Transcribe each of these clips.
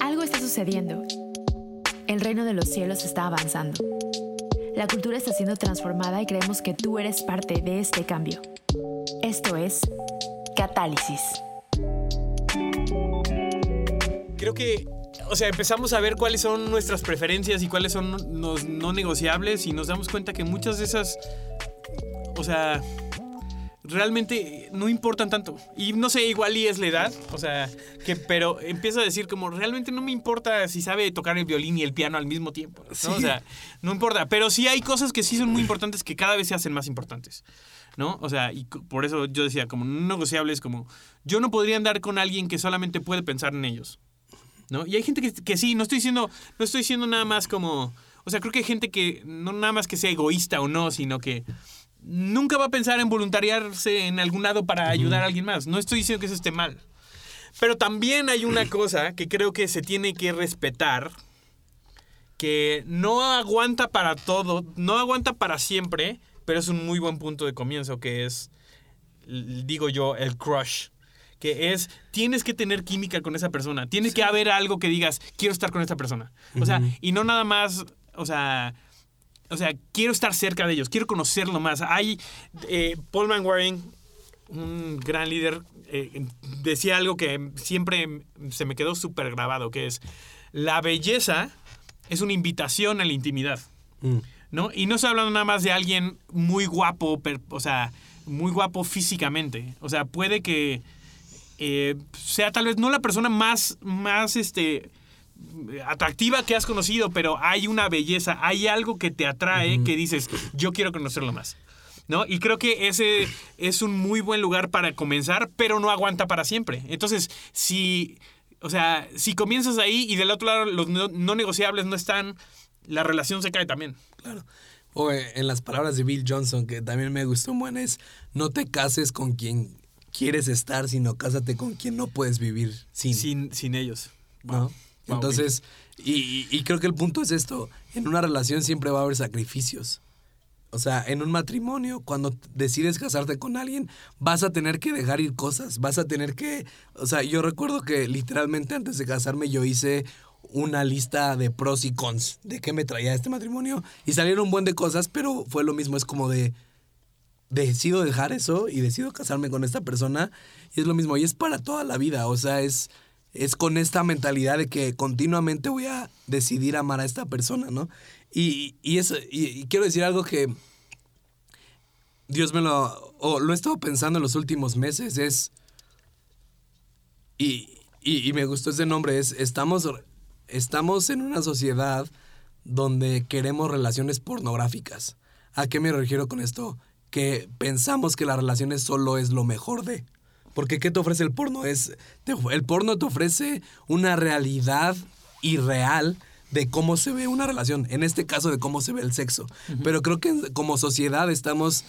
Algo está sucediendo. El reino de los cielos está avanzando. La cultura está siendo transformada y creemos que tú eres parte de este cambio. Esto es Catálisis. Creo que, o sea, empezamos a ver cuáles son nuestras preferencias y cuáles son los no negociables y nos damos cuenta que muchas de esas, o sea, realmente no importan tanto. Y no sé, igual y es la edad, o sea, que, pero empiezo a decir como realmente no me importa si sabe tocar el violín y el piano al mismo tiempo, ¿no? O sea, no importa, pero sí hay cosas que sí son muy importantes que cada vez se hacen más importantes. ¿No? O sea, y por eso yo decía, como no negociables, como yo no podría andar con alguien que solamente puede pensar en ellos. ¿No? Y hay gente que, que sí, no estoy diciendo, no estoy diciendo nada más como. O sea, creo que hay gente que no nada más que sea egoísta o no, sino que nunca va a pensar en voluntariarse en algún lado para ayudar a alguien más. No estoy diciendo que eso esté mal. Pero también hay una cosa que creo que se tiene que respetar, que no aguanta para todo, no aguanta para siempre, pero es un muy buen punto de comienzo, que es, digo yo, el crush. Que es, tienes que tener química con esa persona. Tiene que haber algo que digas, quiero estar con esta persona. O sea, y no nada más, o sea, o sea, quiero estar cerca de ellos, quiero conocerlo más. Hay, eh, Paul Manwaring, un gran líder, eh, decía algo que siempre se me quedó súper grabado, que es, la belleza es una invitación a la intimidad. Mm. ¿no? Y no estoy hablando nada más de alguien muy guapo, per- o sea, muy guapo físicamente. O sea, puede que eh, sea tal vez no la persona más, más este, atractiva que has conocido, pero hay una belleza, hay algo que te atrae que dices, yo quiero conocerlo más. ¿No? Y creo que ese es un muy buen lugar para comenzar, pero no aguanta para siempre. Entonces, si, o sea, si comienzas ahí y del otro lado los no, no negociables no están, la relación se cae también. Claro. O eh, en las palabras de Bill Johnson, que también me gustó un buen, es no te cases con quien quieres estar, sino cásate con quien no puedes vivir sin. Sin, sin ellos. ¿no? Wow. Wow, Entonces, y, y- creo que el punto es esto, en una relación siempre va a haber sacrificios. O sea, en un matrimonio, cuando decides casarte con alguien, vas a tener que dejar ir cosas, vas a tener que... O sea, yo recuerdo que literalmente antes de casarme yo hice una lista de pros y cons de qué me traía este matrimonio y salieron un buen de cosas, pero fue lo mismo, es como de decido dejar eso y decido casarme con esta persona y es lo mismo y es para toda la vida, o sea, es es con esta mentalidad de que continuamente voy a decidir amar a esta persona, ¿no? Y, y eso y, quiero decir algo que Dios me lo o lo he estado pensando en los últimos meses es y, y, me gustó ese nombre es estamos estamos en una sociedad donde queremos relaciones pornográficas. ¿A qué me refiero con esto? Que pensamos que las relaciones solo es lo mejor de. Porque ¿qué te ofrece el porno? Es, te- el porno te ofrece una realidad irreal de cómo se ve una relación. En este caso, de cómo se ve el sexo. Pero creo que como sociedad estamos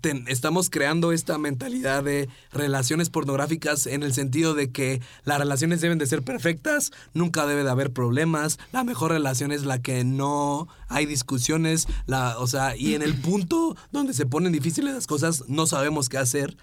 ten- estamos creando esta mentalidad de relaciones pornográficas en el sentido de que las relaciones deben de ser perfectas, nunca debe de haber problemas, la mejor relación es la que no hay discusiones, la, o sea, y en el punto donde se ponen difíciles las cosas no sabemos qué hacer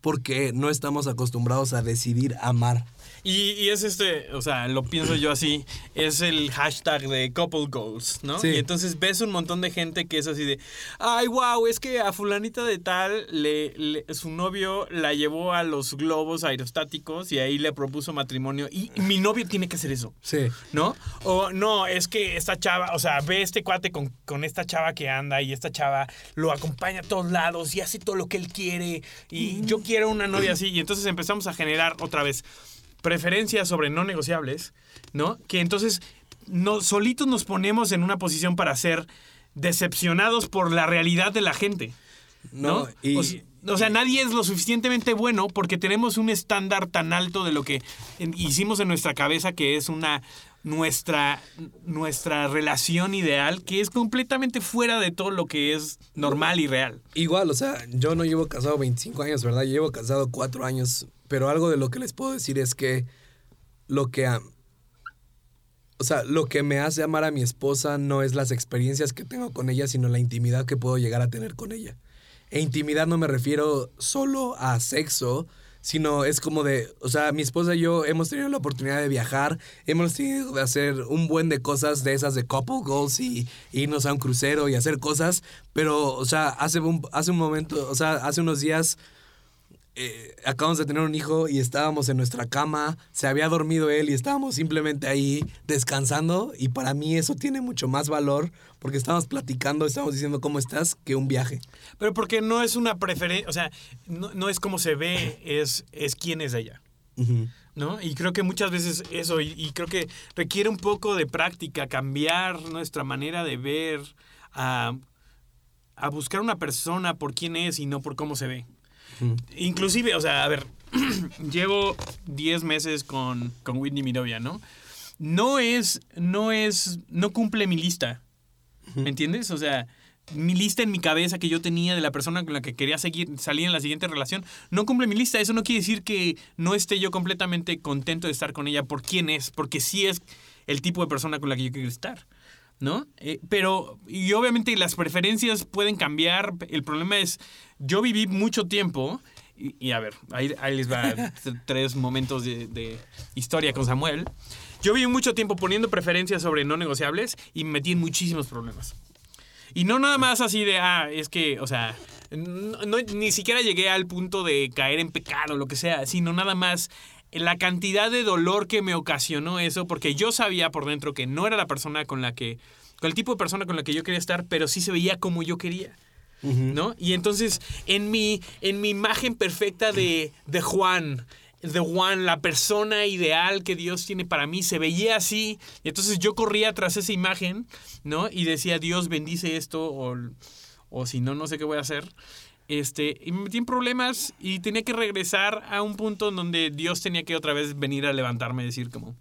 porque no estamos acostumbrados a decidir amar. Y, y es este, o sea, lo pienso yo así, es el hashtag de couple goals, ¿no? Sí. Y entonces ves un montón de gente que es así de, ay, wow, es que a fulanita de tal, le, le- su novio la llevó a los globos aerostáticos y ahí le propuso matrimonio y mi novio tiene que hacer eso. Sí. ¿No? O no, es que esta chava, o sea, ve este cuate con, con esta chava que anda y esta chava lo acompaña a todos lados y hace todo lo que él quiere y yo quiero una novia así y entonces empezamos a generar otra vez preferencias sobre no negociables, ¿no? Que entonces no, solitos nos ponemos en una posición para ser decepcionados por la realidad de la gente. ¿no? No, y- o, o sea, nadie es lo suficientemente bueno porque tenemos un estándar tan alto de lo que hicimos en nuestra cabeza que es una nuestra nuestra relación ideal que es completamente fuera de todo lo que es normal y real. Igual, o sea, yo no llevo casado 25 años, ¿verdad? Yo llevo casado 4 años, pero algo de lo que les puedo decir es que lo que... o sea, lo que me hace amar a mi esposa no es las experiencias que tengo con ella, sino la intimidad que puedo llegar a tener con ella. E intimidad no me refiero solo a sexo, sino es como de, o sea, mi esposa y yo hemos tenido la oportunidad de viajar, hemos tenido de hacer un buen de cosas de esas de couple goals y, irnos a un crucero y hacer cosas, pero, o sea, hace un, hace un momento, o sea, hace unos días eh, acabamos de tener un hijo y estábamos en nuestra cama, se había dormido él y estábamos simplemente ahí descansando y para mí eso tiene mucho más valor porque estamos platicando, estamos diciendo cómo estás que un viaje. Pero porque no es una preferencia, o sea, no, es como se ve, es, es quién es ella. ¿No? Y creo que muchas veces eso, y, creo que requiere un poco de práctica, cambiar nuestra manera de ver, a, a buscar una persona por quién es y no por cómo se ve. Inclusive, o sea, a ver, llevo 10 meses con, con Whitney, mi novia, ¿no? No es, no es, no cumple mi lista. ¿Me entiendes? O sea, mi lista en mi cabeza que yo tenía de la persona con la que quería seguir, salir en la siguiente relación, no cumple mi lista. Eso no quiere decir que no esté yo completamente contento de estar con ella por quién es, porque sí es el tipo de persona con la que yo quiero estar. ¿No? Eh, pero, y obviamente las preferencias pueden cambiar. El problema es, yo viví mucho tiempo, y, a ver, ahí, les va tres momentos de, historia con Samuel. Yo viví mucho tiempo poniendo preferencias sobre no negociables y me metí en muchísimos problemas. Y no nada más así de, ah, es que, o sea, ni siquiera llegué al punto de caer en pecado o lo que sea, sino nada más la cantidad de dolor que me ocasionó eso, porque yo sabía por dentro que no era la persona con la que, con el tipo de persona con la que yo quería estar, pero sí se veía como yo quería. ¿No? Y entonces, en mi, en mi imagen perfecta de, de Juan, de Juan, la persona ideal que Dios tiene para mí, se veía así. Y entonces yo corría tras esa imagen, ¿no? Y decía, Dios bendice esto, o, o si no, no sé qué voy a hacer. Este, y me metí en problemas y tenía que regresar a un punto en donde Dios tenía que otra vez venir a levantarme y decir como,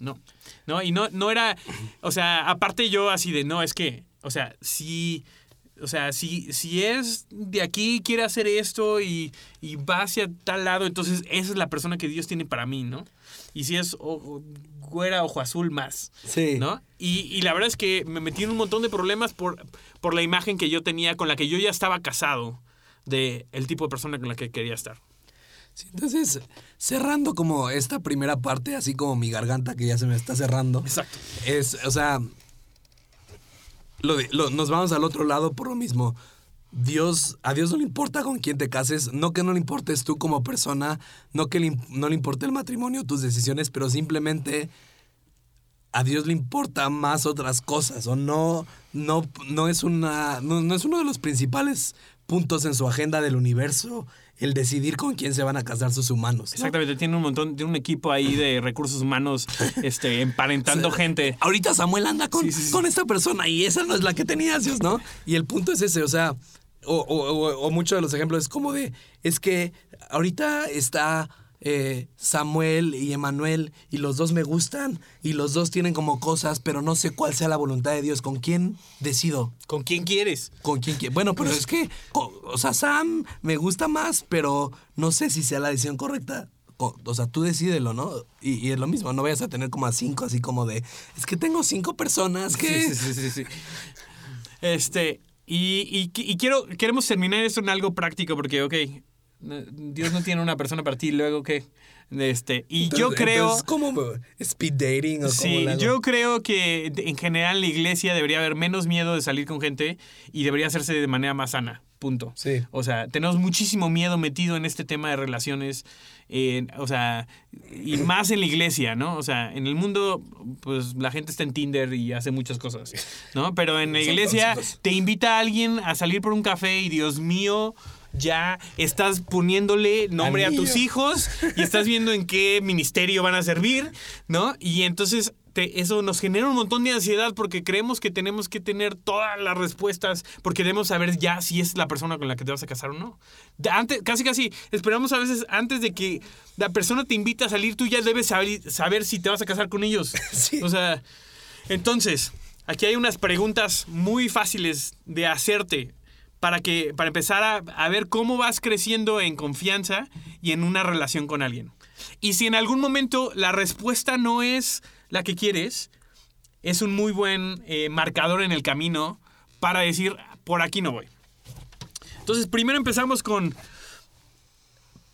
no, no, y no, no era, o sea, aparte yo así de, no, es que, o sea, si, o sea, si, si es de aquí, quiere hacer esto y, y va hacia tal lado, entonces esa es la persona que Dios tiene para mí, ¿no? Y si es o, güera, ojo azul más. Sí. ¿No? Y, y, la verdad es que me metí en un montón de problemas por, por la imagen que yo tenía, con la que yo ya estaba casado de el tipo de persona con la que quería estar. entonces, cerrando como esta primera parte, así como mi garganta que ya se me está cerrando. Exacto. Es, o sea, lo, nos vamos al otro lado por lo mismo. Dios, a Dios no le importa con quién te cases, no que no le importes tú como persona, no que no le importe el matrimonio, tus decisiones, pero simplemente a Dios le importa más otras cosas o no, no, no es una, no es uno de los principales puntos en su agenda del universo el decidir con quién se van a casar sus humanos. Exactamente, tiene un montón, tiene un equipo ahí de recursos humanos este, emparentando gente. Ahorita Samuel anda con, con esta persona y esa no es la que tenía Dios, ¿no? Y el punto es ese, o sea, o, o muchos de los ejemplos es como de, es que ahorita está eh, Samuel y Emanuel y los dos me gustan y los dos tienen como cosas, pero no sé cuál sea la voluntad de Dios. ¿Con quién decido? ¿Con quién quieres? ¿Con quién quieres? Bueno, pero es que, o sea, Sam me gusta más, pero no sé si sea la decisión correcta. O sea, tú decídelo, ¿no? Y, es lo mismo, no vayas a tener como a cinco, así como de, es que tengo cinco personas que... Sí, sí, sí, sí. Este, y, y, y, quiero, queremos terminar esto en algo práctico porque, ok, Dios no tiene una persona para ti, luego que este y yo creo es como speed dating o sí yo creo que en general la iglesia debería haber menos miedo de salir con gente y debería hacerse de manera más sana punto. Sí. O sea tenemos muchísimo miedo metido en este tema de relaciones o sea y más en la iglesia no o sea en el mundo pues la gente está en Tinder y hace muchas cosas no pero en la iglesia te invita a alguien a salir por un café y Dios mío ya estás poniéndole nombre a tus hijos y estás viendo en qué ministerio van a servir, ¿no? Y entonces eso nos genera un montón de ansiedad porque creemos que tenemos que tener todas las respuestas porque debemos saber ya si es la persona con la que te vas a casar o no. Antes, casi casi esperamos a veces antes de que la persona te invita a salir, tú ya debes saber, si te vas a casar con ellos. O sea, entonces, aquí hay unas preguntas muy fáciles de hacerte para, que, para empezar a, a, ver cómo vas creciendo en confianza y en una relación con alguien. Y si en algún momento la respuesta no es la que quieres, es un muy buen eh, marcador en el camino para decir, por aquí no voy. Entonces, primero empezamos con.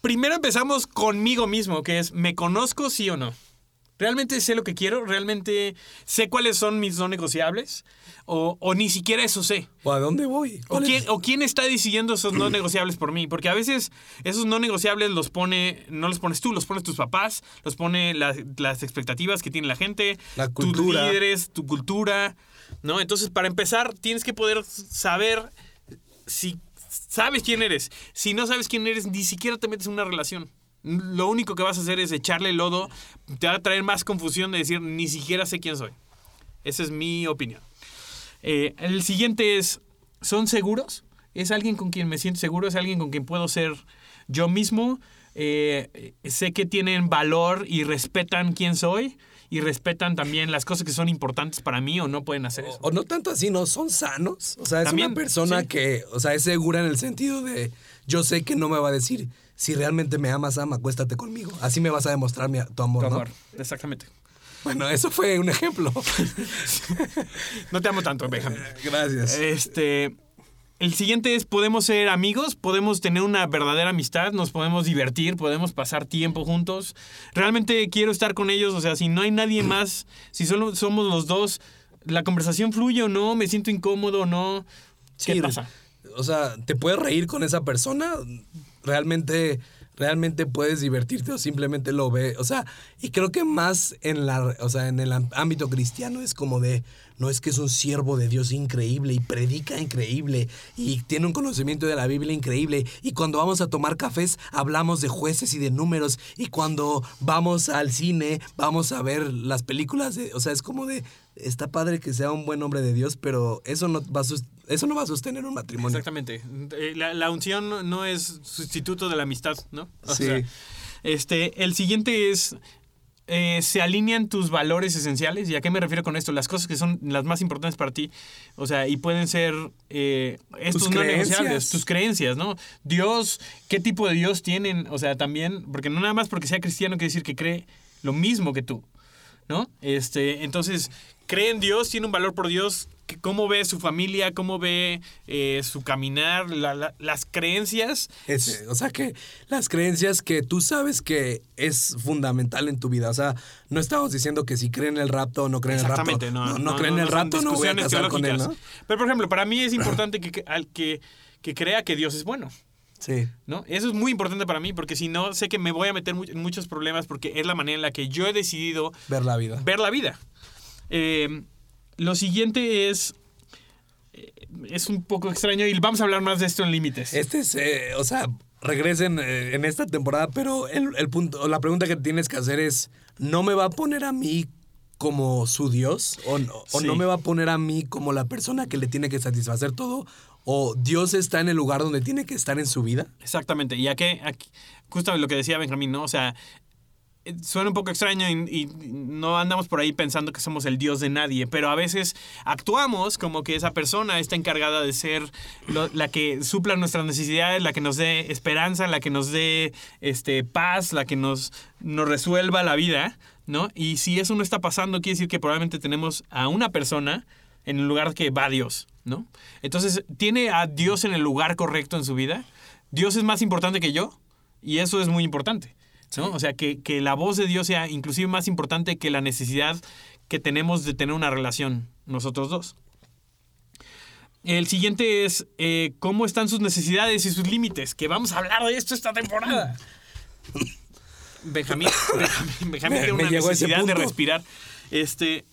Primero empezamos conmigo mismo, que es, ¿me conozco sí o no? ¿Realmente sé lo que quiero? ¿Realmente sé cuáles son mis no negociables? ¿O, o ni siquiera eso sé? ¿O a dónde voy? ¿O quién, ¿O quién está decidiendo esos no negociables por mí? Porque a veces esos no negociables los pone, no los pones tú, los pones tus papás, los pone la- las expectativas que tiene la gente, La tus líderes, tu cultura, ¿no? Entonces, para empezar, tienes que poder saber si sabes quién eres. Si no sabes quién eres, ni siquiera te metes en una relación. Lo único que vas a hacer es echarle lodo, te va a traer más confusión de decir, ni siquiera sé quién soy. Esa es mi opinión. Eh, el siguiente es, ¿son seguros? ¿Es alguien con quien me siento seguro? ¿Es alguien con quien puedo ser yo mismo? Eh, sé que tienen valor y respetan quién soy y respetan también las cosas que son importantes para mí o no pueden hacer eso. O no tanto así, ¿no? Son sanos. O sea, es También, una persona sí. que, o sea, es segura en el sentido de, yo sé que no me va a decir, si realmente me amas, ama, acuéstate conmigo. Así me vas a demostrar mi- tu amor, Tu ¿no? amor, exactamente. Bueno, eso fue un ejemplo. No te amo tanto, Benjamín. Gracias. Este. El siguiente es, podemos ser amigos, podemos tener una verdadera amistad, nos podemos divertir, podemos pasar tiempo juntos. Realmente quiero estar con ellos, o sea, si no hay nadie más, si solo somos los dos, la conversación fluye o no, me siento incómodo o no. ¿Qué Sí, pasa? O sea, ¿te puedes reír con esa persona? Realmente, realmente puedes divertirte o simplemente lo ve. O sea, y creo que más en la, o sea, en el ámbito cristiano es como de, no es que es un siervo de Dios increíble y predica increíble y tiene un conocimiento de la Biblia increíble y cuando vamos a tomar cafés hablamos de jueces y de números y cuando vamos al cine vamos a ver las películas de, o sea, es como de está padre que sea un buen hombre de Dios, pero eso no va a eso no va a sostener un matrimonio. Exactamente. Eh, La, la unción no- no es sustituto de la amistad, ¿no? O Sí. sea, este, el siguiente es, eh, ¿se alinean tus valores esenciales? ¿Y a qué me refiero con esto? Las cosas que son las más importantes para ti. O sea, y pueden ser eh, estos Tus no creencias. negociables, tus creencias, ¿no? Dios, ¿qué tipo de Dios tienen? O sea, también, porque no nada más porque sea cristiano quiere decir que cree lo mismo que tú. ¿no? Este, entonces, cree en Dios, tiene un valor por Dios, cómo ve su familia, cómo ve eh, su caminar, la- la- las creencias. Ese, o sea que las creencias que tú sabes que es fundamental en tu vida. O sea, no estamos diciendo que si creen en el rapto o no creen en el rapto. Exactamente, no, no, creen en el rapto, no voy a casar con él, ¿no? Pero, por ejemplo, para mí es importante que, que- al que, que crea que Dios es bueno. Sí. ¿No? Eso es muy importante para mí porque si no, sé que me voy a meter en muchos problemas porque es la manera en la que yo he decidido Ver la vida. ver la vida. Eh, lo siguiente es. eh, Es un poco extraño y vamos a hablar más de esto en límites. Este es, eh, o sea, regresen eh, en esta temporada, pero el, el punto, la pregunta que tienes que hacer es, ¿no me va a poner a mí como su Dios? ¿O, no- o no me va a poner a mí como la persona que le tiene que satisfacer todo? ¿O Dios está en el lugar donde tiene que estar en su vida? Exactamente. Y aquí, aquí justo lo que decía Benjamín, ¿no? O sea, suena un poco extraño y, no andamos por ahí pensando que somos el Dios de nadie, pero a veces actuamos como que esa persona está encargada de ser la que supla nuestras necesidades, la que nos dé esperanza, la que nos dé este, paz, la que nos, nos resuelva la vida, ¿no? Y si eso no está pasando, quiere decir que probablemente tenemos a una persona en el lugar que va Dios, ¿no? Entonces, ¿tiene a Dios en el lugar correcto en su vida? Dios es más importante que yo y eso es muy importante, ¿no? O sea, que, que la voz de Dios sea inclusive más importante que la necesidad que tenemos de tener una relación nosotros dos. El siguiente es eh, cómo están sus necesidades y sus límites, que vamos a hablar de esto esta temporada. Benjamín, Benjamín, Benjamín tiene una necesidad de respirar. Este,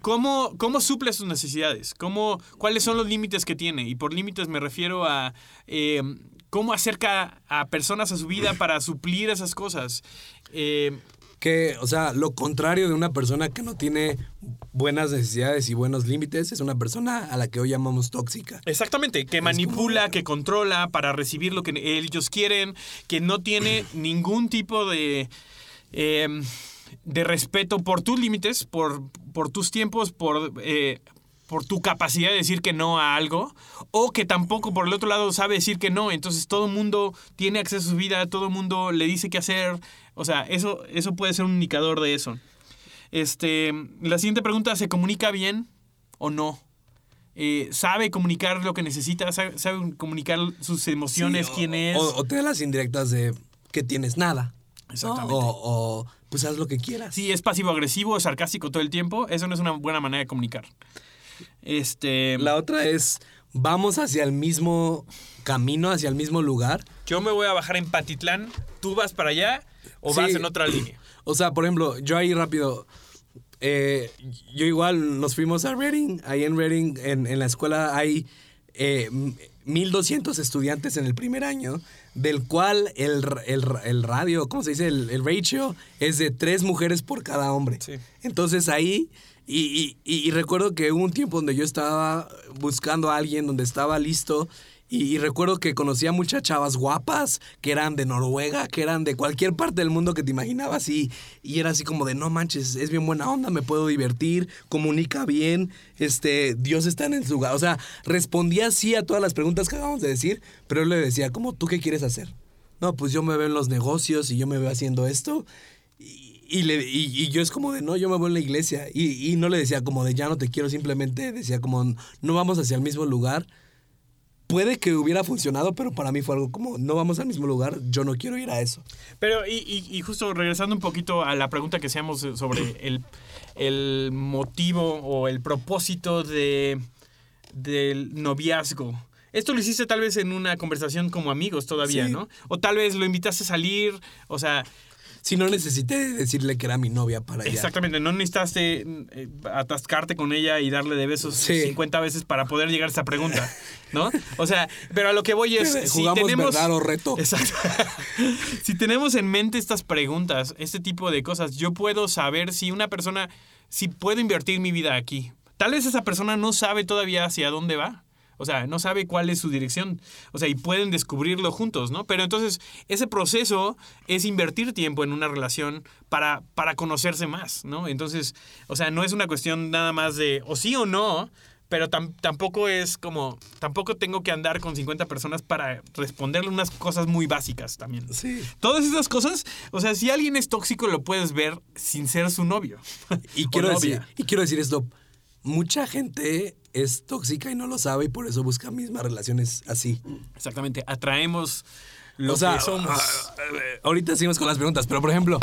¿cómo, ¿Cómo suple sus necesidades? ¿Cómo, ¿Cuáles son los límites que tiene? Y por límites me refiero a eh, cómo acerca a personas a su vida para suplir esas cosas. Eh, Que, o sea, lo contrario de una persona que no tiene buenas necesidades y buenos límites es una persona a la que hoy llamamos tóxica. Exactamente, que manipula, que controla para recibir lo que ellos quieren, que no tiene ningún tipo de, eh, de respeto por tus límites, por, por tus tiempos, por, eh, por tu capacidad de decir que no a algo, o que tampoco por el otro lado sabe decir que no, entonces todo el mundo tiene acceso a su vida, todo el mundo le dice qué hacer, o sea, eso, eso puede ser un indicador de eso. Este, la siguiente pregunta, ¿se comunica bien o no? eh, sabe comunicar lo que necesita, sabe, sabe comunicar sus emociones, Sí, o- quién es. O, o te da las indirectas de que tienes nada. Exactamente. O, o, pues haz lo que quieras. Si es pasivo-agresivo, es sarcástico todo el tiempo, eso no es una buena manera de comunicar. Este, La otra es, vamos hacia el mismo camino, hacia el mismo lugar. yo me voy a bajar en Patitlán, tú vas para allá o Sí. vas en otra línea. O sea, por ejemplo, yo ahí rápido, eh, yo igual nos fuimos a Reading, ahí en Reading, en, en la escuela hay eh, m- 1200 estudiantes en el primer año, del cual el, el radio, ¿cómo se dice? El, el ratio es de tres mujeres por cada hombre. Sí. Entonces ahí, y, y- y- y recuerdo que hubo un tiempo donde yo estaba buscando a alguien, donde estaba listo, y, recuerdo que conocía muchas chavas guapas, que eran de Noruega, que eran de cualquier parte del mundo que te imaginabas, y, y era así como de, no manches, es bien buena onda, me puedo divertir, comunica bien, este, Dios está en su lugar. O sea, respondía sí a todas las preguntas que acabamos de decir, pero él le decía, ¿cómo tú qué quieres hacer? No, pues yo me veo en los negocios y yo me veo haciendo esto. Y, y y, yo es como de, no, yo me voy en la iglesia. Y no le decía como de, ya no te quiero, simplemente decía como, no vamos hacia el mismo lugar. Puede que hubiera funcionado, pero para mí fue algo como, no vamos al mismo lugar, yo no quiero ir a eso. Pero, y, y- y justo regresando un poquito a la pregunta que hacíamos sobre el, el motivo o el propósito de, del noviazgo. Esto lo hiciste tal vez en una conversación como amigos todavía, Sí. ¿no? O tal vez lo invitaste a salir, o sea, Si no necesité decirle que era mi novia para allá. exactamente, no necesitaste eh, atascarte con ella y darle de besos Sí. 50 veces para poder llegar a esa pregunta, ¿no? O sea, pero a lo que voy es, si Jugamos tenemos... verdad o reto. Exacto. si tenemos en mente estas preguntas, este tipo de cosas, yo puedo saber si una persona, si puedo invertir mi vida aquí. Tal vez esa persona no sabe todavía hacia dónde va. O sea, no sabe cuál es su dirección. O sea, y pueden descubrirlo juntos, ¿no? Pero entonces, ese proceso es invertir tiempo en una relación para, para conocerse más, ¿no? Entonces, o sea, no es una cuestión nada más de o sí o no, pero tam- tampoco es como, tampoco tengo que andar con 50 personas para responderle unas cosas muy básicas también. Sí. Todas esas cosas, o sea, si alguien es tóxico lo puedes ver sin ser su novio. Y quiero, decir, y quiero decir esto, mucha gente es tóxica y no lo sabe y por eso busca mismas relaciones así. Exactamente, atraemos lo o sea, que somos. ah, eh, ahorita seguimos con las preguntas, pero por ejemplo,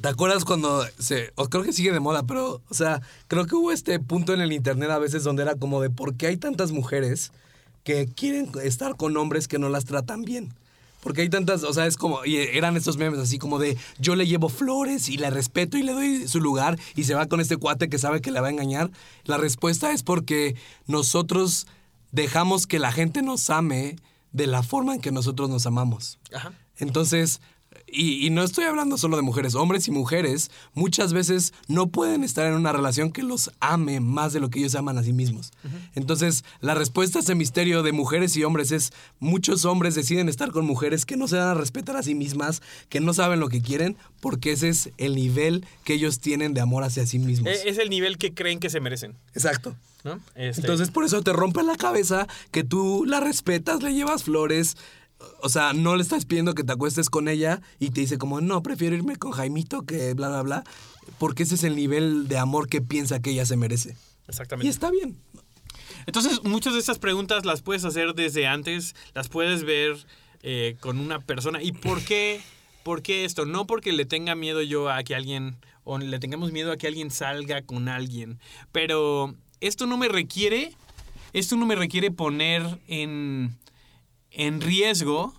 ¿te acuerdas cuando se, o creo que sigue de moda, pero, o sea, creo que hubo este punto en el internet a veces donde era como de por qué hay tantas mujeres que quieren estar con hombres que no las tratan bien? Porque hay tantas, o sea, es como, y eran estos memes así como de yo le llevo flores y le respeto y le doy su lugar y se va con este cuate que sabe que le va a engañar. La respuesta es porque nosotros dejamos que la gente nos ame de la forma en que nosotros nos amamos. Ajá. Entonces, y, y no estoy hablando solo de mujeres, hombres y mujeres muchas veces no pueden estar en una relación que los ame más de lo que ellos aman a sí mismos. Entonces, la respuesta a ese misterio de mujeres y hombres es muchos hombres deciden estar con mujeres que no se dan a respetar a sí mismas, que no saben lo que quieren, porque ese es el nivel que ellos tienen de amor hacia sí mismos. E- Es el nivel que creen que se merecen, Exacto. ¿no? Este, Entonces, por eso te rompe la cabeza que tú la respetas, le llevas flores. O sea, no le estás pidiendo que te acuestes con ella y te dice como, no, prefiero irme con Jaimito que bla, bla, bla. Porque ese es el nivel de amor que piensa que ella se merece. exactamente. Y está bien. Entonces, muchas de estas preguntas las puedes hacer desde antes, las puedes ver eh, con una persona. ¿Y por qué, por qué esto? No porque le tenga miedo yo a que alguien, o le tengamos miedo a que alguien salga con alguien, pero esto no me requiere, esto no me requiere poner en, en riesgo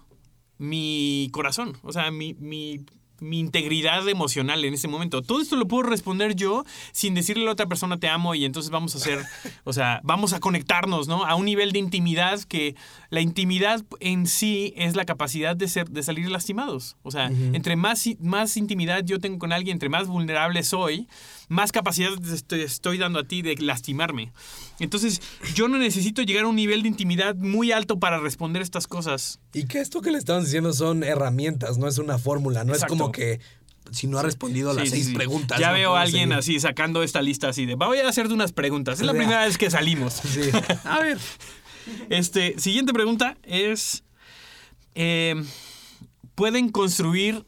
mi corazón, o sea, mi, mi, mi integridad emocional en ese momento. Todo esto lo puedo responder yo sin decirle a la otra persona te amo y entonces vamos a hacer, o sea, vamos a conectarnos, ¿no? A un nivel de intimidad que la intimidad en sí es la capacidad de, ser, de salir lastimados. O sea, entre más, más intimidad yo tengo con alguien, entre más vulnerable soy, más capacidad te estoy, estoy dando a ti de lastimarme. Entonces, yo no necesito llegar a un nivel de intimidad muy alto para responder estas cosas. Y que esto que le estamos diciendo son herramientas, no es una fórmula. No Exacto. es como que si no ha respondido a las Sí, seis sí. preguntas. Ya no veo a alguien seguir. así sacando esta lista así de, voy a hacerte unas preguntas. Es la primera vez que salimos. Sí. A ver. Este, siguiente pregunta es, eh, ¿pueden construir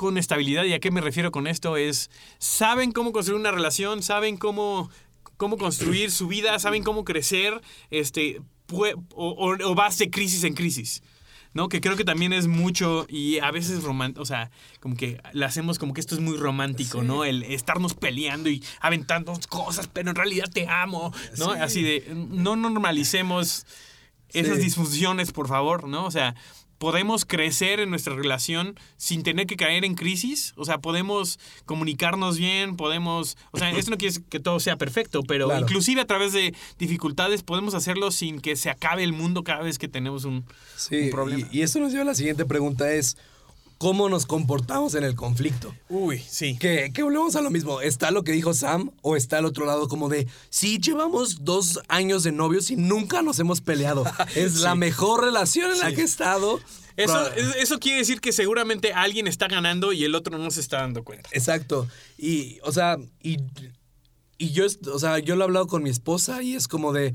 con estabilidad? ¿Y a qué me refiero con esto? Es, ¿saben cómo construir una relación? ¿Saben cómo cómo construir su vida, saben cómo crecer, este, o, o- o vas de crisis en crisis. ¿no? Que creo que también es mucho y a veces romántico, o sea, como que le hacemos como que esto es muy romántico, ¿no? El estarnos peleando y aventando cosas, pero en realidad te amo, ¿no? Sí. Así de, no normalicemos esas Sí. disfunciones, por favor, ¿no? O sea, podemos crecer en nuestra relación sin tener que caer en crisis, o sea, podemos comunicarnos bien, podemos, o sea, esto no quiere decir que todo sea perfecto, pero Claro. inclusive a través de dificultades podemos hacerlo sin que se acabe el mundo cada vez que tenemos un, Sí, un problema. Y, y esto nos lleva a la siguiente pregunta es, ¿cómo nos comportamos en el conflicto? Uy, sí. Que, que volvemos a lo mismo. ¿Está lo que dijo Sam o está al otro lado como de, sí, llevamos dos años de novios y nunca nos hemos peleado? Es la mejor relación en la que he estado. Eso, eso quiere decir que seguramente alguien está ganando y el otro no se está dando cuenta. Exacto. Y, o sea, y, y yo, o sea, yo lo he hablado con mi esposa y es como de,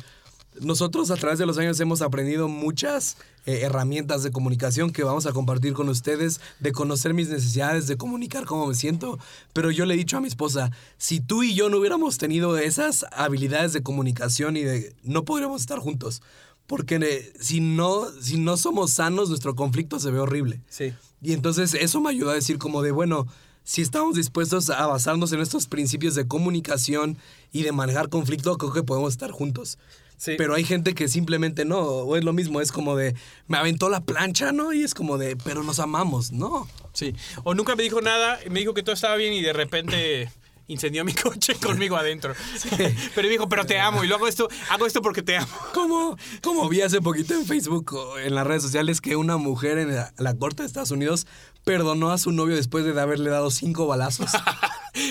nosotros a través de los años hemos aprendido muchas eh, herramientas de comunicación que vamos a compartir con ustedes, de conocer mis necesidades, de comunicar cómo me siento. Pero yo le he dicho a mi esposa, si tú y yo no hubiéramos tenido esas habilidades de comunicación y de, no podríamos estar juntos. Porque eh, si no, si no somos sanos, nuestro conflicto se ve horrible. Sí. Y entonces eso me ayudó a decir como de, bueno, si estamos dispuestos a basarnos en estos principios de comunicación y de manejar conflicto, creo que podemos estar juntos. Sí. Pero hay gente que simplemente no, o es lo mismo, es como de, me aventó la plancha, ¿no? Y es como de, pero nos amamos, ¿no? Sí. O nunca me dijo nada, me dijo que todo estaba bien y de repente incendió mi coche conmigo adentro. Pero dijo, pero te amo y luego esto, hago esto porque te amo. Como, como vi hace poquito en Facebook o en las redes sociales que una mujer en la, la corte de Estados Unidos perdonó a su novio después de haberle dado cinco balazos.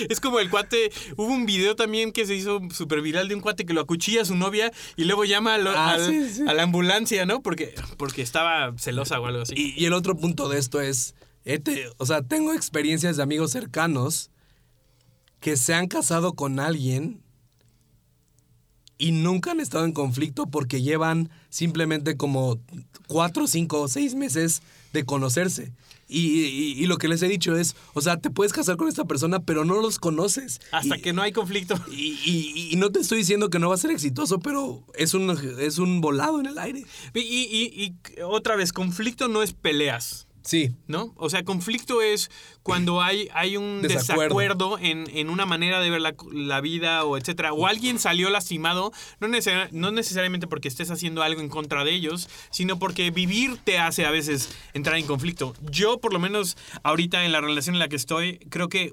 Es como el cuate, hubo un video también que se hizo súper viral de un cuate que lo acuchilla a su novia y luego llama a, lo- Ah, al- sí, sí. a la ambulancia, ¿no? Porque, porque estaba celosa o algo así. Y, y el otro punto de esto es, este, o sea, tengo experiencias de amigos cercanos que se han casado con alguien y nunca han estado en conflicto porque llevan simplemente como cuatro, cinco, seis meses de conocerse. Y, y- y lo que les he dicho es, o sea, te puedes casar con esta persona, pero no los conoces. Hasta Y- que no hay conflicto. Y, y- y no te estoy diciendo que no va a ser exitoso, pero es un, es un volado en el aire. Y, y- y otra vez, conflicto no es peleas. Sí, ¿No? O sea, conflicto es cuando hay, hay un Desacuerdo. desacuerdo, en, en una manera de ver la, la vida o etcétera. O alguien salió lastimado, no, necesar- no necesariamente porque estés haciendo algo en contra de ellos, sino porque vivir te hace a veces entrar en conflicto. Yo, por lo menos, ahorita en la relación en la que estoy, creo que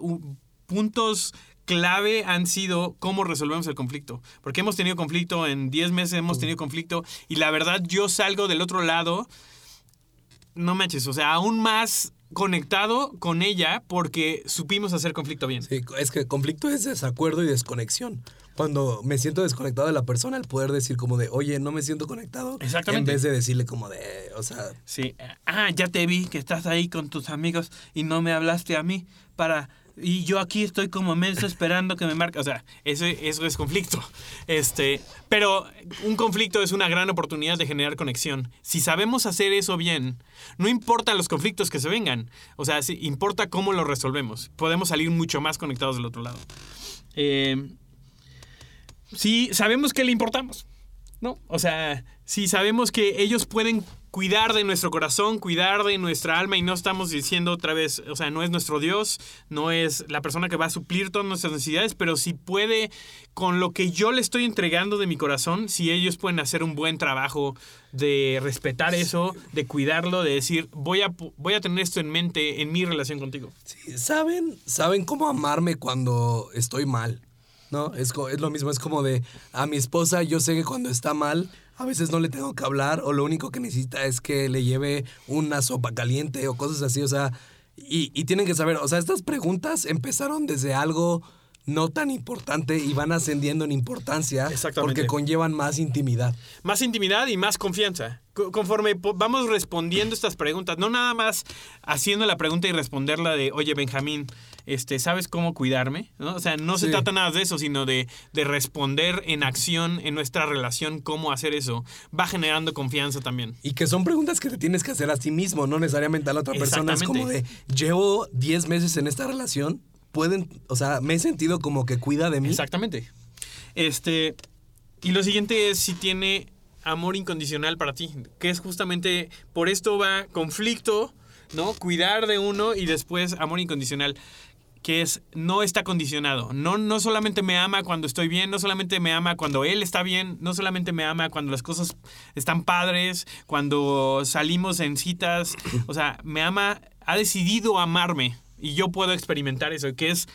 puntos clave han sido cómo resolvemos el conflicto. Porque hemos tenido conflicto en 10 meses, hemos tenido conflicto y la verdad yo salgo del otro lado no manches, o sea, aún más conectado con ella porque supimos hacer conflicto bien. Sí, es que conflicto es desacuerdo y desconexión. Cuando me siento desconectado de la persona, el poder decir como de, oye, no me siento conectado. Exactamente. En vez de decirle como de, o sea, Sí. Ah, ya te vi que estás ahí con tus amigos y no me hablaste a mí para... Y yo aquí estoy como menso esperando que me marque. O sea, eso, eso es conflicto. Este, pero un conflicto es una gran oportunidad de generar conexión. Si sabemos hacer eso bien, no importa los conflictos que se vengan. O sea, importa cómo los resolvemos. Podemos salir mucho más conectados del otro lado. Eh, si sabemos que le importamos, ¿no? O sea, si sabemos que ellos pueden cuidar de nuestro corazón, cuidar de nuestra alma y no estamos diciendo otra vez, o sea, no es nuestro Dios, no es la persona que va a suplir todas nuestras necesidades, pero si puede, con lo que yo le estoy entregando de mi corazón, si ellos pueden hacer un buen trabajo de respetar eso, de cuidarlo, de decir, voy a, voy a tener esto en mente en mi relación contigo. sí, ¿saben, saben cómo amarme cuando estoy mal. ¿No? Es, es lo mismo, es como de, a mi esposa yo sé que cuando está mal, a veces no le tengo que hablar o lo único que necesita es que le lleve una sopa caliente o cosas así, o sea, y, y tienen que saber, o sea, estas preguntas empezaron desde algo no tan importante y van ascendiendo en importancia Exactamente. porque conllevan más intimidad. Más intimidad y más confianza. Co- Conforme vamos respondiendo estas preguntas, no nada más haciendo la pregunta y responderla de, oye Benjamín, este, ¿sabes cómo cuidarme? ¿No? O sea, no se trata nada de eso, sino de, de responder en acción en nuestra relación, cómo hacer eso. Va generando confianza también. Y que son preguntas que te tienes que hacer a ti mismo, no necesariamente a la otra persona. Es como de, llevo 10 meses en esta relación, pueden, o sea, me he sentido como que cuida de mí. Exactamente. Este, y lo siguiente es si tiene amor incondicional para ti, que es justamente por esto va conflicto, ¿no? Cuidar de uno y después amor incondicional que es no está condicionado. No, no solamente me ama cuando estoy bien, no solamente me ama cuando él está bien, no solamente me ama cuando las cosas están padres, cuando salimos en citas. O sea, me ama, ha decidido amarme y yo puedo experimentar eso, que es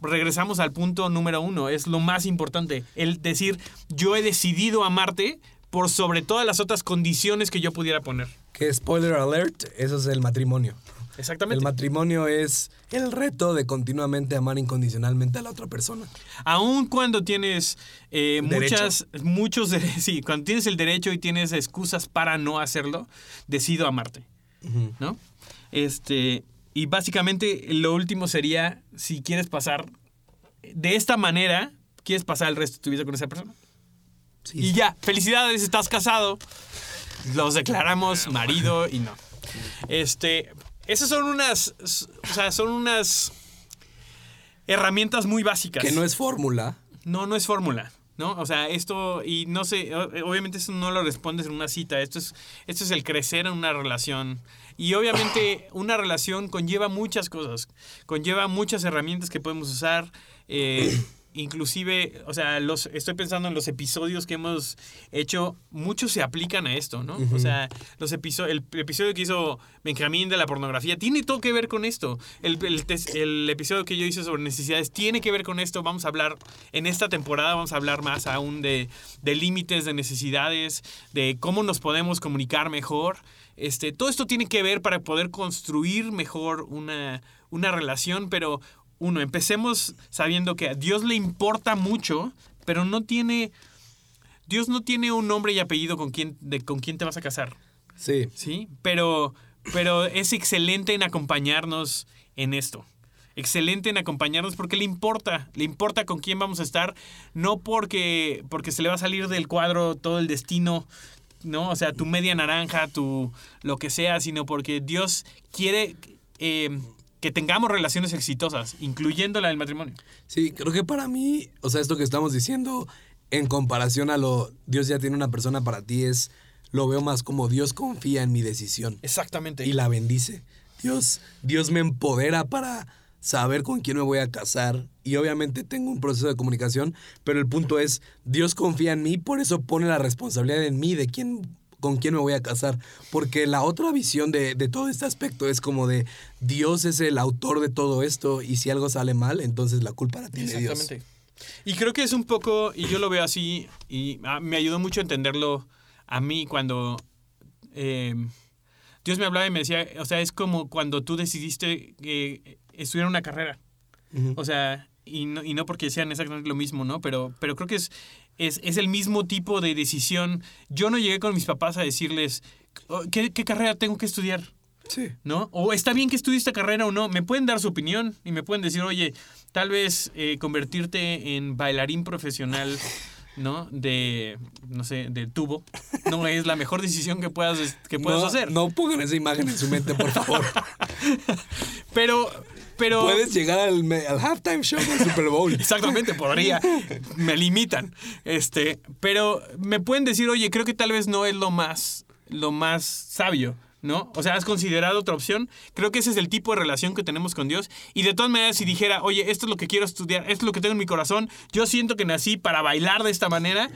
regresamos al punto número uno, es lo más importante, el decir yo he decidido amarte por sobre todas las otras condiciones que yo pudiera poner. Que spoiler alert, eso es el matrimonio. Exactamente. El matrimonio es el reto de continuamente amar incondicionalmente a la otra persona. Aun cuando tienes eh, muchas, muchos, sí, cuando tienes el derecho y tienes excusas para no hacerlo, decido amarte, ¿no? Este, y básicamente lo último sería, si quieres pasar de esta manera, quieres pasar el resto de tu vida con esa persona. Sí. Y ya, felicidades, estás casado. Los declaramos marido y no. Este, esas son unas, o sea, son unas herramientas muy básicas. Que no es fórmula. No, no es fórmula. ¿No? O sea, esto, y no sé, obviamente eso no lo respondes en una cita, esto es, esto es el crecer en una relación. Y obviamente una relación conlleva muchas cosas, conlleva muchas herramientas que podemos usar, eh, inclusive, o sea, los, estoy pensando en los episodios que hemos hecho, muchos se aplican a esto, ¿no? O sea, los episo- el, episodio que hizo Benjamín de la pornografía tiene todo que ver con esto. El, el el episodio que yo hice sobre necesidades tiene que ver con esto. Vamos a hablar, en esta temporada vamos a hablar más aún de, de límites, de necesidades, de cómo nos podemos comunicar mejor. Este, todo esto tiene que ver para poder construir mejor una, una relación, pero uno, empecemos sabiendo que a Dios le importa mucho, pero no tiene... Dios no tiene un nombre y apellido con quién, de con quién te vas a casar. Sí. Sí, pero, pero es excelente en acompañarnos en esto. Excelente en acompañarnos porque le importa, le importa con quién vamos a estar, no porque, porque se le va a salir del cuadro todo el destino, ¿no? O sea, tu media naranja, tu lo que sea, sino porque Dios quiere eh, que tengamos relaciones exitosas, incluyendo la del matrimonio. Sí, creo que para mí, o sea, esto que estamos diciendo en comparación a lo Dios ya tiene una persona para ti es lo veo más como Dios confía en mi decisión Exactamente. y la bendice. Dios Dios me empodera para saber con quién me voy a casar y obviamente tengo un proceso de comunicación, pero el punto es Dios confía en mí, por eso pone la responsabilidad en mí de quién con quién me voy a casar, porque la otra visión de, de todo este aspecto es como de Dios es el autor de todo esto y si algo sale mal, entonces la culpa la tiene Dios. Exactamente. Y creo que es un poco, y yo lo veo así, y ah, me ayudó mucho a entenderlo a mí cuando eh, Dios me hablaba y me decía, o sea, es como cuando tú decidiste eh, estudiar una carrera. O sea, y no, y no porque sean exactamente lo mismo, ¿no? Pero, pero creo que es, es, es el mismo tipo de decisión. Yo no llegué con mis papás a decirles, "Oh, ¿qué, qué carrera tengo que estudiar? Sí. ¿no? O está bien que estudie esta carrera o no. Me pueden dar su opinión y me pueden decir, oye, tal vez eh, convertirte en bailarín profesional, ¿no? De, no sé, del tubo, no es la mejor decisión que puedas, que puedas no, hacer. No pongan esa imagen en su mente, por favor. Pero, pero... Puedes llegar al, me- al halftime show del Super Bowl. Exactamente, podría. Me limitan. Este, pero me pueden decir, oye, creo que tal vez no es lo más, lo más sabio, ¿no? O sea, ¿has considerado otra opción? Creo que ese es el tipo de relación que tenemos con Dios. Y de todas maneras, si dijera, oye, esto es lo que quiero estudiar, esto es lo que tengo en mi corazón, yo siento que nací para bailar de esta manera.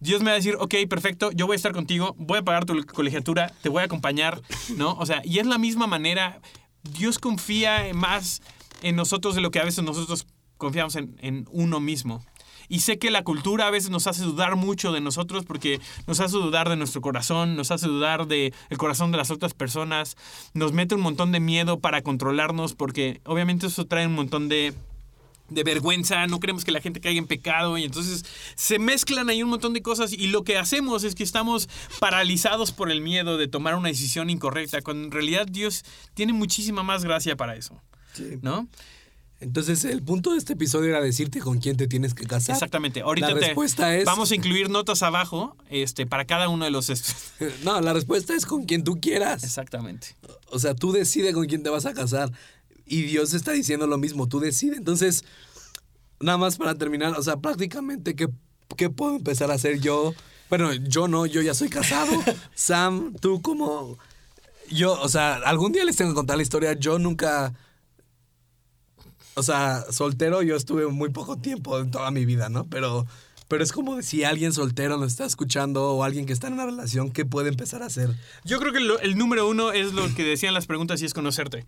Dios me va a decir, ok, perfecto, yo voy a estar contigo, voy a pagar tu colegiatura, te voy a acompañar, ¿no? O sea, y es la misma manera, Dios confía más en nosotros de lo que a veces nosotros confiamos en, uno mismo. Y sé que la cultura a veces nos hace dudar mucho de nosotros porque nos hace dudar de nuestro corazón, nos hace dudar del corazón de las otras personas, nos mete un montón de miedo para controlarnos porque obviamente eso trae un montón de, de vergüenza, no queremos que la gente caiga en pecado y entonces se mezclan ahí un montón de cosas y lo que hacemos es que estamos paralizados por el miedo de tomar una decisión incorrecta, cuando en realidad Dios tiene muchísima más gracia para eso, ¿no? Entonces, el punto de este episodio era decirte con quién te tienes que casar. Exactamente. Ahorita La te- respuesta es- vamos a incluir notas abajo este, para cada uno de los... No, la respuesta es con quien tú quieras. Exactamente. O sea, tú decides con quién te vas a casar. Y Dios está diciendo lo mismo, tú decides. Entonces, nada más para terminar, o sea, prácticamente, ¿qué, qué puedo empezar a hacer yo? Bueno, yo no, yo ya soy casado. Sam, tú como... Yo, o sea, algún día les tengo que contar la historia. Yo nunca... O sea, soltero yo estuve muy poco tiempo en toda mi vida, ¿no? Pero, pero es como si alguien soltero nos está escuchando o alguien que está en una relación, ¿qué puede empezar a hacer? Yo creo que lo- el número uno es lo que decían las preguntas y es conocerte.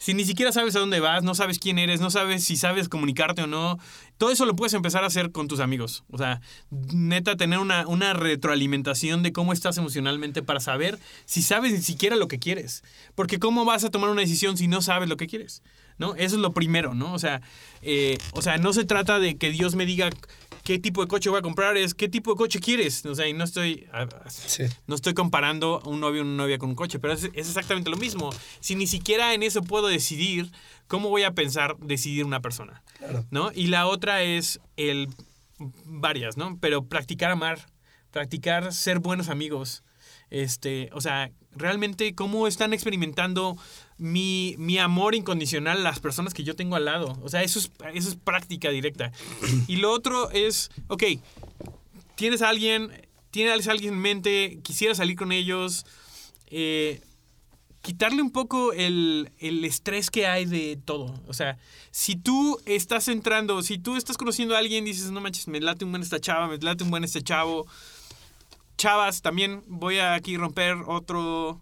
Si ni siquiera sabes a dónde vas, no sabes quién eres, no sabes si sabes comunicarte o no, todo eso lo puedes empezar a hacer con tus amigos. O sea, neta, tener una, una retroalimentación de cómo estás emocionalmente para saber si sabes ni siquiera lo que quieres. Porque cómo vas a tomar una decisión si no sabes lo que quieres. ¿No? Eso es lo primero, ¿no? O sea, eh, o sea, no se trata de que Dios me diga qué tipo de coche voy a comprar, es qué tipo de coche quieres. O sea, y no estoy... Sí. No estoy comparando un novio o una novia con un coche, pero es, es exactamente lo mismo. Si ni siquiera en eso puedo decidir, ¿cómo voy a pensar decidir una persona? Claro. ¿No? Y la otra es el varias, ¿no? Pero practicar amar, practicar ser buenos amigos. Este, o sea, realmente cómo están experimentando mi, mi amor incondicional las personas que yo tengo al lado. O sea, eso es, eso es práctica directa. Y lo otro es, ok, tienes a alguien, tienes a alguien en mente, quisiera salir con ellos, eh, quitarle un poco el, el estrés que hay de todo. O sea, si tú estás entrando, si tú estás conociendo a alguien, dices, no manches, me late un buen esta chava, me late un buen este chavo. Chavas, también voy a aquí romper otro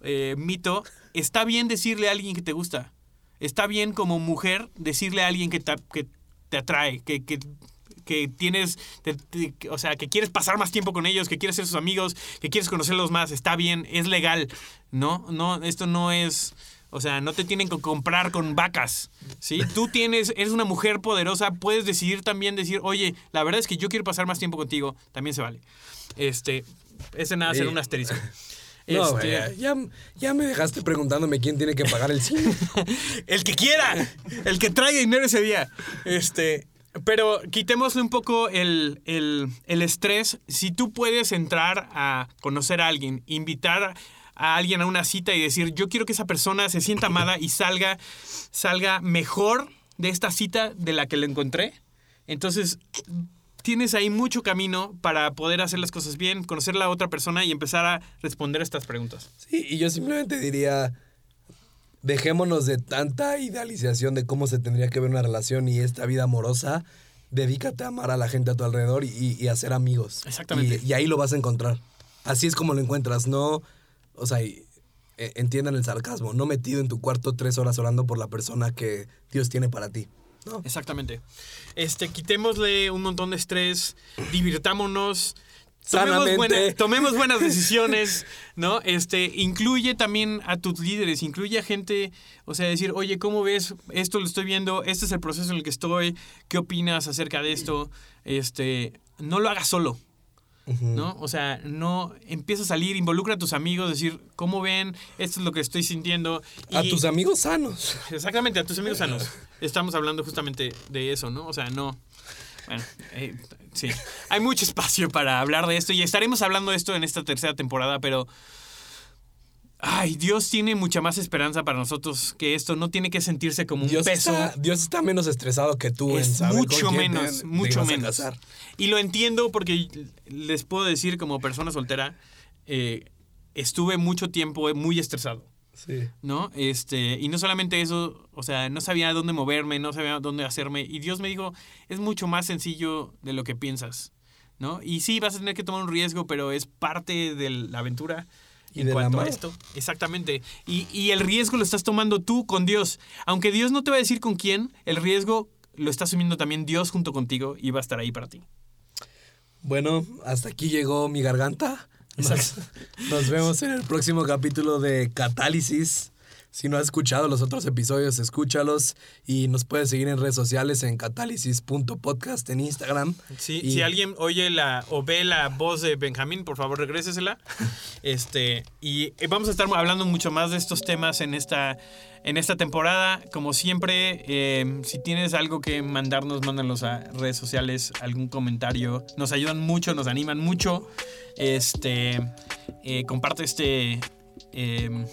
eh, mito. Está bien decirle a alguien que te gusta. Está bien como mujer decirle a alguien que te, que te atrae, que, que, que tienes, o sea, que quieres pasar más tiempo con ellos, que quieres ser sus amigos, que quieres conocerlos más. Está bien, es legal. No, no, esto no es... O sea, no te tienen que comprar con vacas, ¿sí? Tú tienes, eres una mujer poderosa, puedes decidir también decir, oye, la verdad es que yo quiero pasar más tiempo contigo, también se vale. Este, ese nada, hacer Sí. un asterisco. No, Este, ya, ya me dejaste preguntándome quién tiene que pagar el cine. el que quiera, el que traiga dinero ese día. Este, pero quitémosle un poco el, el- el estrés. Si tú puedes entrar a conocer a alguien, invitar a alguien a una cita y decir, yo quiero que esa persona se sienta amada y salga, salga mejor de esta cita de la que lo encontré. Entonces, tienes ahí mucho camino para poder hacer las cosas bien, conocer a la otra persona y empezar a responder estas preguntas. Sí, y yo simplemente diría, dejémonos de tanta idealización de cómo se tendría que ver una relación y esta vida amorosa. Dedícate a amar a la gente a tu alrededor y, y a ser amigos. Exactamente. Y, y ahí lo vas a encontrar. Así es como lo encuentras, no, o sea, y- e- entiendan el sarcasmo, no metido en tu cuarto tres horas orando por la persona que Dios tiene para ti. ¿no? Exactamente. Este, quitémosle un montón de estrés, divirtámonos. Tomemos, buena- tomemos buenas decisiones, ¿no? Este, incluye también a tus líderes, incluye a gente, o sea, decir, oye, ¿cómo ves? Esto lo estoy viendo, este es el proceso en el que estoy, ¿qué opinas acerca de esto? Este, no lo hagas solo, ¿no? O sea, no empieza a salir, involucra a tus amigos, decir, ¿cómo ven? Esto es lo que estoy sintiendo. A tus amigos sanos. Exactamente, a tus amigos sanos. Estamos hablando justamente de eso, ¿no? O sea, no. Bueno, eh, sí. Hay mucho espacio para hablar de esto y estaremos hablando de esto en esta tercera temporada, pero. Ay, Dios tiene mucha más esperanza para nosotros que esto. No tiene que sentirse como un Dios peso. está, Dios está menos estresado que tú en es saber mucho con menos, te mucho menos. Y lo entiendo porque les puedo decir, como persona soltera, eh, estuve mucho tiempo muy estresado. Sí. ¿no? Este, y no solamente eso, o sea, no sabía dónde moverme, no sabía dónde hacerme. Y Dios me dijo, es mucho más sencillo de lo que piensas, ¿no? Y sí, vas a tener que tomar un riesgo, pero es parte de la aventura. Y en del cuanto a esto, exactamente. Y, y el riesgo lo estás tomando tú con Dios. Aunque Dios no te va a decir con quién, el riesgo lo está asumiendo también Dios junto contigo y va a estar ahí para ti. Bueno, hasta aquí llegó mi garganta. Nos, nos vemos en el próximo capítulo de Catálisis. Si no has escuchado los otros episodios, escúchalos y nos puedes seguir en redes sociales en catálisis.podcast en Instagram. Sí, Y- si alguien oye la o ve la voz de Benjamín, por favor, regrésesela. Este, y eh, vamos a estar hablando mucho más de estos temas en esta, en esta temporada. Como siempre, eh, si tienes algo que mandarnos, mándanos a redes sociales, algún comentario. Nos ayudan mucho, nos animan mucho. Este, eh, comparte este. eh, Com-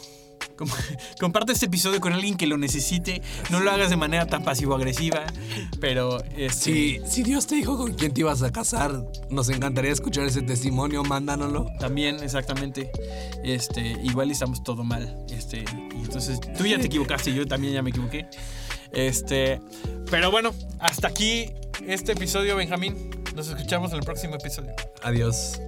comparte este episodio con alguien que lo necesite. No lo hagas de manera tan pasivo-agresiva. Pero este, Si, si Dios te dijo con quién te ibas a casar, nos encantaría escuchar ese testimonio, mándanoslo. También, exactamente. Este, igual estamos todo mal. Este, y entonces tú ya te equivocaste, yo también ya me equivoqué. Este, pero bueno, hasta aquí este episodio, Benjamín. Nos escuchamos en el próximo episodio. Adiós.